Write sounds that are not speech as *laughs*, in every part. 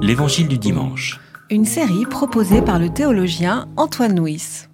L'Évangile du dimanche. Une série proposée par le théologien Antoine Nuis.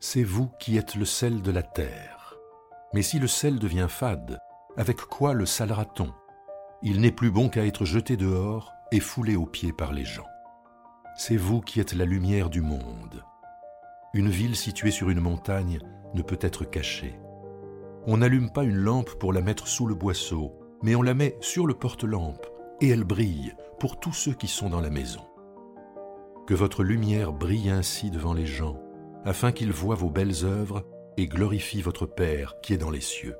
C'est vous qui êtes le sel de la terre. Mais si le sel devient fade, avec quoi le salera-t-on? Il n'est plus bon qu'à être jeté dehors et foulé aux pieds par les gens. C'est vous qui êtes la lumière du monde. Une ville située sur une montagne ne peut être cachée. On n'allume pas une lampe pour la mettre sous le boisseau, mais on la met sur le porte-lampe, et elle brille pour tous ceux qui sont dans la maison. Que votre lumière brille ainsi devant les gens, afin qu'ils voient vos belles œuvres et glorifient votre Père qui est dans les cieux.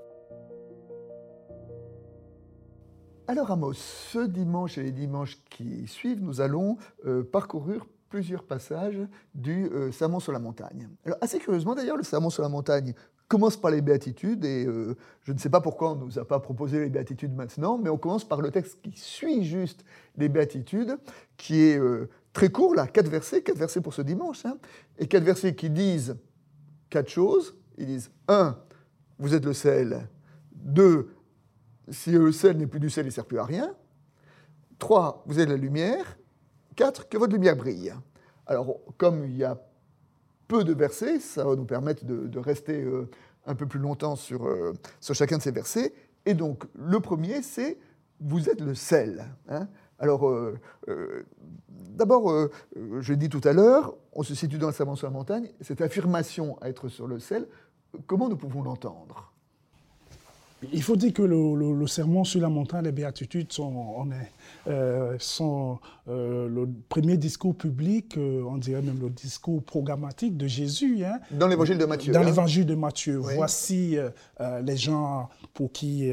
Alors Amos, ce dimanche et les dimanches qui suivent, nous allons euh, parcourir plusieurs passages du euh, Sermon sur la montagne. Alors assez curieusement d'ailleurs, le Sermon sur la montagne commence par les béatitudes et euh, je ne sais pas pourquoi on ne nous a pas proposé les béatitudes maintenant, mais on commence par le texte qui suit juste les béatitudes, qui est très court là, quatre versets, quatre versets pour ce dimanche, hein, et quatre versets qui disent quatre choses. Ils disent un, vous êtes le sel. Deux, si le sel n'est plus du sel, il ne sert plus à rien. Trois, vous êtes la lumière. Quatre, que votre lumière brille. Alors, comme il y a peu de versets, ça va nous permettre de, rester euh, un peu plus longtemps sur, euh, sur chacun de ces versets. Et donc, le premier, c'est vous êtes le sel. Hein. Alors, euh, d'abord, je l'ai dit tout à l'heure, on se situe dans le savant sur la montagne. Cette affirmation à être sur le sel, comment nous pouvons l'entendre? Il faut dire que le, sermon sur la montagne des béatitudes sont, on est, euh, sont euh, le premier discours public, euh, on dirait même le discours programmatique de Jésus. Hein. Dans l'évangile de Matthieu. Dans hein. l'évangile de Matthieu. Voici les gens pour qui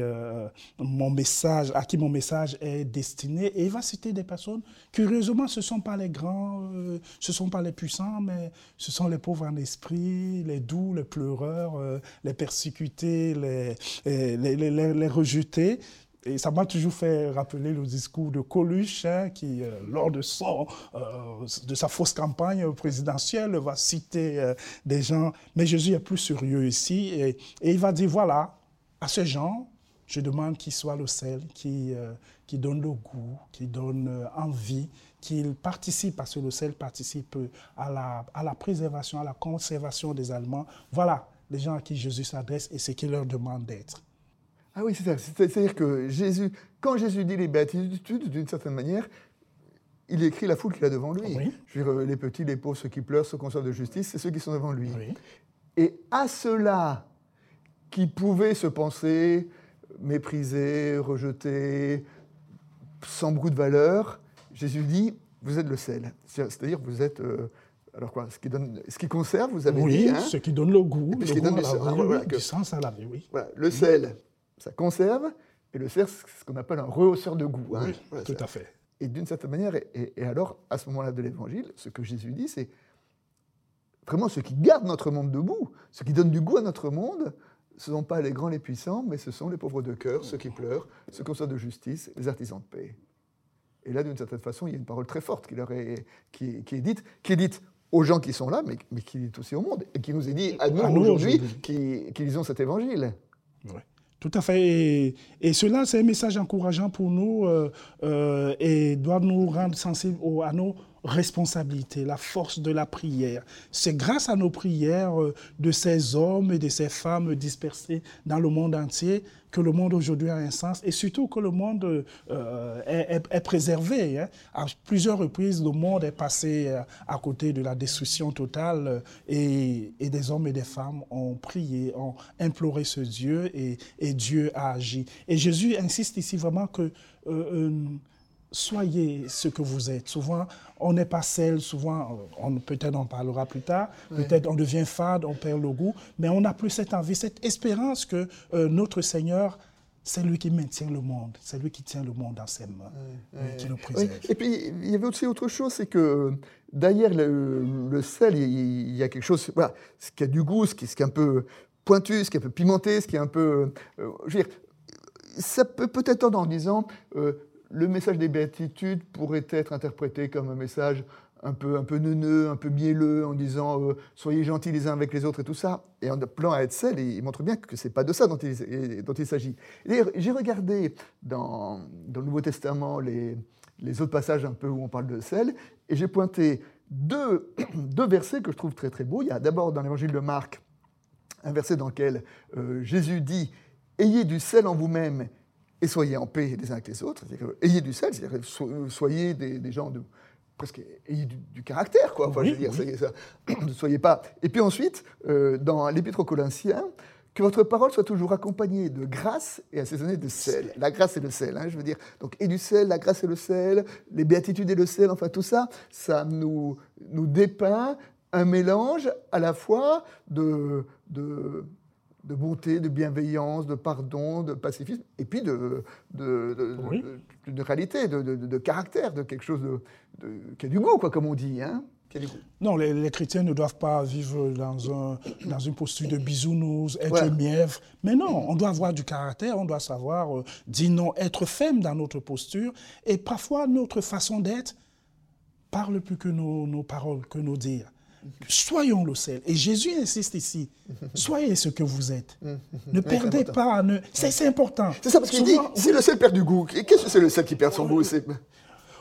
mon message, à qui mon message est destiné. Et il va citer des personnes, curieusement, ce ne sont pas les grands, ce ne sont pas les puissants, mais ce sont les pauvres en esprit, les doux, les pleureurs, les persécutés, les, les, les, rejeter. Et ça m'a toujours fait rappeler le discours de Coluche, hein, qui, euh, lors de, son, euh, de sa fausse campagne présidentielle, va citer euh, des gens. Mais Jésus est plus sérieux ici. Et, il va dire voilà, à ces gens, je demande qu'ils soient le sel, qui, qui donne le goût, qui donne envie, qu'ils participent, parce que le sel participe à la, à la préservation, à la conservation des aliments. Voilà les gens à qui Jésus s'adresse et ce qu'il leur demande d'être. Ah oui, c'est ça. C'est-à-dire que Jésus, quand Jésus dit les béatitudes, d'une certaine manière, il écrit la foule qu'il a devant lui. Je veux dire, les petits, les pauvres, ceux qui pleurent, ceux qui ont de justice, c'est ceux qui sont devant lui. Et à ceux-là qui pouvaient se penser méprisés, rejetés, sans beaucoup de valeur, Jésus dit, vous êtes le sel. C'est-à-dire, vous êtes... Euh, alors quoi ce qui, donne, ce qui conserve, vous avez dit. Oui, hein ce qui donne le goût, le ce qui donne du, ah, du sens à la vie, oui. Voilà, le sel, ça conserve, et le cerf, c'est ce qu'on appelle un rehausseur de goût. Hein. Oui, tout à fait. Et d'une certaine manière, et, alors, à ce moment-là de l'Évangile, ce que Jésus dit, c'est vraiment ce qui garde notre monde debout, ce qui donne du goût à notre monde, ce ne sont pas les grands, les puissants, mais ce sont les pauvres de cœur, ceux qui pleurent, ceux qui sont de justice, les artisans de paix. Et là, d'une certaine façon, il y a une parole très forte qui, leur est, qui, qui est dite, qui est dite aux gens qui sont là, mais, mais qui est aussi au monde, et qui nous est dit à nous, aujourd'hui qui, qui lisons cet évangile. Tout à fait. Et, cela, c'est un message encourageant pour nous euh, euh, et doit nous rendre sensibles à nos responsabilités, la force de la prière. C'est grâce à nos prières euh, de ces hommes et de ces femmes dispersés dans le monde entier que le monde aujourd'hui a un sens et surtout que le monde euh, est, préservé. Hein. À plusieurs reprises, le monde est passé euh, à côté de la destruction totale et, des hommes et des femmes ont prié, ont imploré ce Dieu et, Dieu a agi. Et Jésus insiste ici vraiment que soyez ce que vous êtes. Souvent, on n'est pas seul, souvent, on, peut-être on parlera plus tard, peut-être on devient fade, on perd le goût, mais on n'a plus cette envie, cette espérance que euh, notre Seigneur, c'est lui qui maintient le monde, c'est lui qui tient le monde dans ses mains, qui nous préserve. Et puis, il y avait aussi autre chose, c'est que derrière le, sel, il y a quelque chose, voilà, ce qui a du goût, ce qui, ce qui est un peu pointu, ce qui est un peu pimenté, ce qui est un peu... Euh, je veux dire, ça peut peut-être en disant... Euh, le message des béatitudes pourrait être interprété comme un message un peu, un peu neuneux, un peu mielleux, en disant soyez gentils les uns avec les autres et tout ça, et en appelant à être sel, il montre bien que c'est pas de ça dont il, s'agit. J'ai regardé dans, le Nouveau Testament les, autres passages un peu où on parle de sel, et j'ai pointé deux, *clears throat* deux versets que je trouve très très beaux. Il y a d'abord dans l'évangile de Marc un verset dans lequel Jésus dit Ayez du sel en vous-même et soyez en paix les uns avec les autres. ayez du sel, c'est-à-dire soyez des, gens de presque ayez du, caractère, quoi. Enfin, je veux dire, ça, *clears throat* ne soyez pas. Et puis ensuite, euh, dans l'Épître aux Corinthiens, que votre parole soit toujours accompagnée de grâce et assaisonnée de sel. La grâce et le sel, hein, je veux dire. Donc, et du sel, la grâce et le sel, les béatitudes et le sel, enfin tout ça, ça nous, nous dépeint un mélange à la fois de, de de bonté, de bienveillance, de pardon, de pacifisme, et puis de, de, de, réalité, de, caractère, de quelque chose qui a du goût, quoi, comme on dit. Hein non, les, chrétiens ne doivent pas vivre dans, un, dans une posture de bisounours, être mièvre. Mais non, on doit avoir du caractère, on doit savoir euh, dire non, être ferme dans notre posture. Et parfois, notre façon d'être parle plus que nos, nos paroles, que nos dires. Soyons le sel. Et Jésus insiste ici. *laughs* Soyez ce que vous êtes. Ne perdez pas. Ne... C'est important. C'est ça, parce qu'il dit, si le sel perd du goût, qu'est-ce que c'est le sel qui perd son goût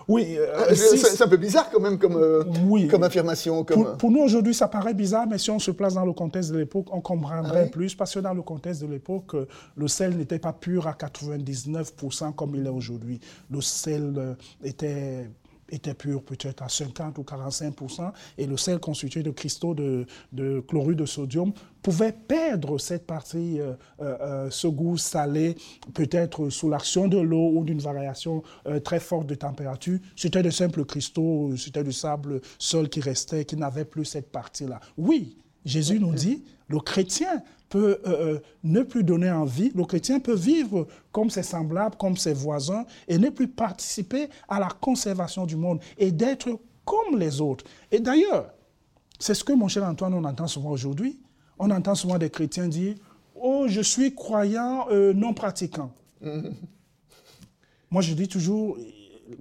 oui, euh, ah, c'est un peu bizarre quand même comme, euh, comme affirmation. Comme... Pour, nous aujourd'hui, ça paraît bizarre, mais si on se place dans le contexte de l'époque, on comprendrait ah plus, parce que dans le contexte de l'époque, euh, le sel n'était pas pur à 99% comme il est aujourd'hui. Le sel était était pur peut-être à 50 ou 45 et le sel constitué de cristaux de, chlorure de sodium pouvait perdre cette partie, euh, euh, euh, ce goût salé, peut-être sous l'action de l'eau ou d'une variation très forte de température. C'était de simples cristaux, c'était du sable seul qui restait, qui n'avait plus cette partie-là. Oui, Jésus nous dit, le chrétien peut euh, euh, ne plus donner envie, le chrétien peut vivre comme ses semblables, comme ses voisins, et ne plus participer à la conservation du monde, et d'être comme les autres. Et d'ailleurs, c'est ce que mon cher Antoine, on entend souvent aujourd'hui. On entend souvent des chrétiens dire, oh, je suis croyant euh, non pratiquant. Moi, je dis toujours,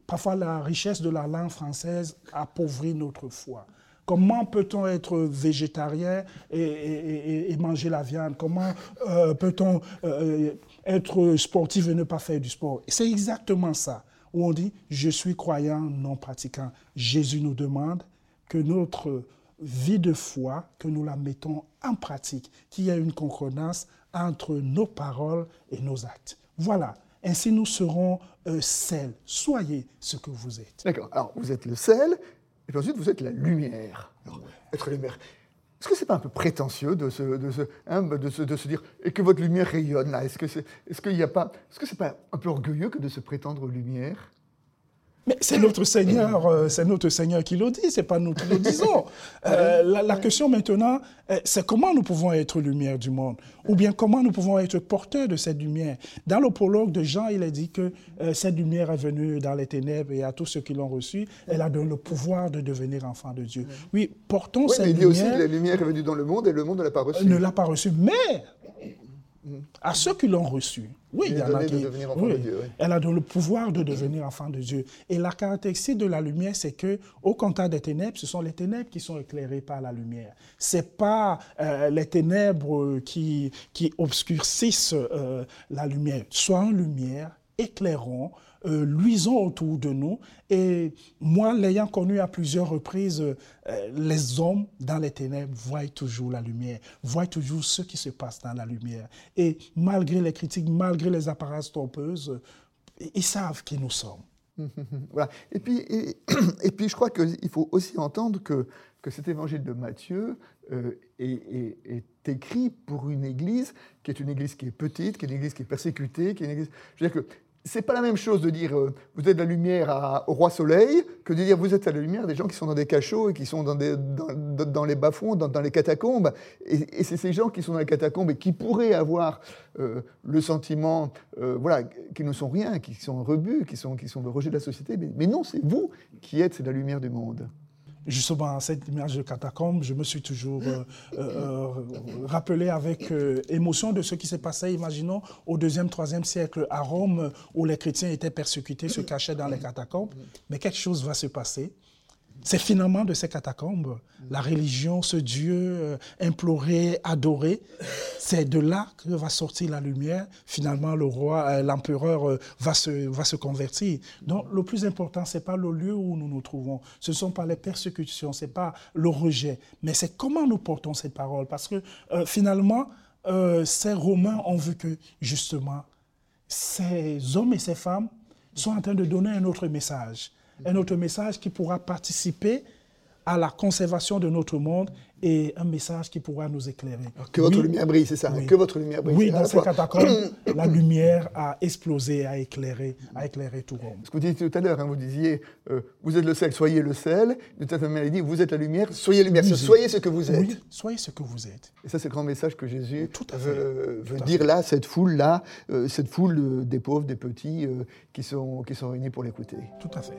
parfois la richesse de la langue française appauvrit notre foi. Comment peut-on être végétarien et, manger la viande? Comment euh, peut-on euh, être sportif et ne pas faire du sport? C'est exactement ça, où on dit, je suis croyant, non pratiquant. Jésus nous demande que notre vie de foi, que nous la mettons en pratique, qu'il y ait une concordance entre nos paroles et nos actes. Voilà. Ainsi, nous serons euh, sel. Soyez ce que vous êtes. D'accord. Alors, vous êtes le sel, et puis ensuite, vous êtes la lumière. être lumière. Est-ce que c'est pas un peu prétentieux de se, de, se, hein, de, se, de se, dire et que votre lumière rayonne là? Est-ce que c'est est, ce qu'il n'y a pas c'est pas un peu orgueilleux que de se prétendre lumière? Mais c'est notre Seigneur, euh, c'est notre Seigneur qui le dit, c'est pas nous qui le disons. *laughs* Euh, la, question maintenant, euh, c'est comment nous pouvons être lumière du monde, ou bien comment nous pouvons être porteurs de cette lumière? Dans le prologue de Jean, il est dit que cette lumière est venue dans les ténèbres et à tous ceux qui l'ont reçue, elle a donné le pouvoir de devenir enfant de Dieu. Oui, portons cette lumière. Mais il dit aussi que la lumière est venue dans le monde et le monde ne l'a pas reçue. Ne l'a pas reçue, mais à ceux qui l'ont reçu. Oui, il y en a qui. Elle a le pouvoir de devenir enfant de Dieu. Et la caractéristique de la lumière, c'est que au contact des ténèbres, ce sont les ténèbres qui sont éclairées par la lumière. C'est pas euh, les ténèbres qui, qui obscurcissent euh, la lumière. Soit une lumière, éclairons euh, luisons autour de nous. Et moi, l'ayant connu à plusieurs reprises, euh, les hommes dans les ténèbres voient toujours la lumière, voient toujours ce qui se passe dans la lumière. Et malgré les critiques, malgré les apparences trompeuses, ils savent qui nous sommes. *laughs* voilà. Et puis, *clears throat* et, puis, je crois qu'il faut aussi entendre que, que cet évangile de Matthieu euh, est, est, écrit pour une église qui est une église qui est petite, qui est une église qui est persécutée, qui est une église. Je veux dire que c'est pas la même chose de dire euh, vous êtes la lumière au roi soleil que de dire vous êtes la lumière des gens qui sont dans des cachots et qui sont dans, les bas-fonds, dans, les catacombes. Et, c'est ces gens qui sont dans les catacombes et qui pourraient avoir euh, le sentiment euh, voilà, qu'ils ne sont rien, qui sont rebus, qui sont, sont le rejet de la société. Mais, mais non, c'est vous qui êtes la lumière du monde justement, cette image de catacombe, je me suis toujours euh, euh, rappelé avec euh, émotion de ce qui s'est passé, imaginons, au deuxième, troisième siècle à Rome, où les chrétiens étaient persécutés, se cachaient dans les catacombes. Mais quelque chose va se passer. C'est finalement de ces catacombes, la religion, ce Dieu euh, imploré, adoré, c'est de là que va sortir la lumière. Finalement, le roi, euh, l'empereur euh, va, se, convertir. Donc, le plus important, ce n'est pas le lieu où nous nous trouvons, ce ne sont pas les persécutions, ce n'est pas le rejet, mais c'est comment nous portons ces paroles. Parce que finalement, ces Romains ont vu que, justement, ces hommes et ces femmes sont en train de donner un autre message un autre message qui pourra participer à la conservation de notre monde et un message qui pourra nous éclairer. Que votre lumière brille, c'est ça Que votre lumière brille. Oui, dans ces catacombes, *clears throat* la lumière a explosé, a éclairé, a éclairé tout Rome. Ce que vous disiez tout à l'heure, hein, vous disiez, euh, vous êtes le sel, soyez le sel. De cette manière, il dit, vous êtes la lumière, soyez la lumière. Soyez ce que vous êtes. Soyez ce que vous êtes. Et ça, c'est le grand message que Jésus veut, dire là, cette foule-là, euh, cette foule euh, des pauvres, des petits, qui, sont, qui sont réunis pour l'écouter. Tout à fait.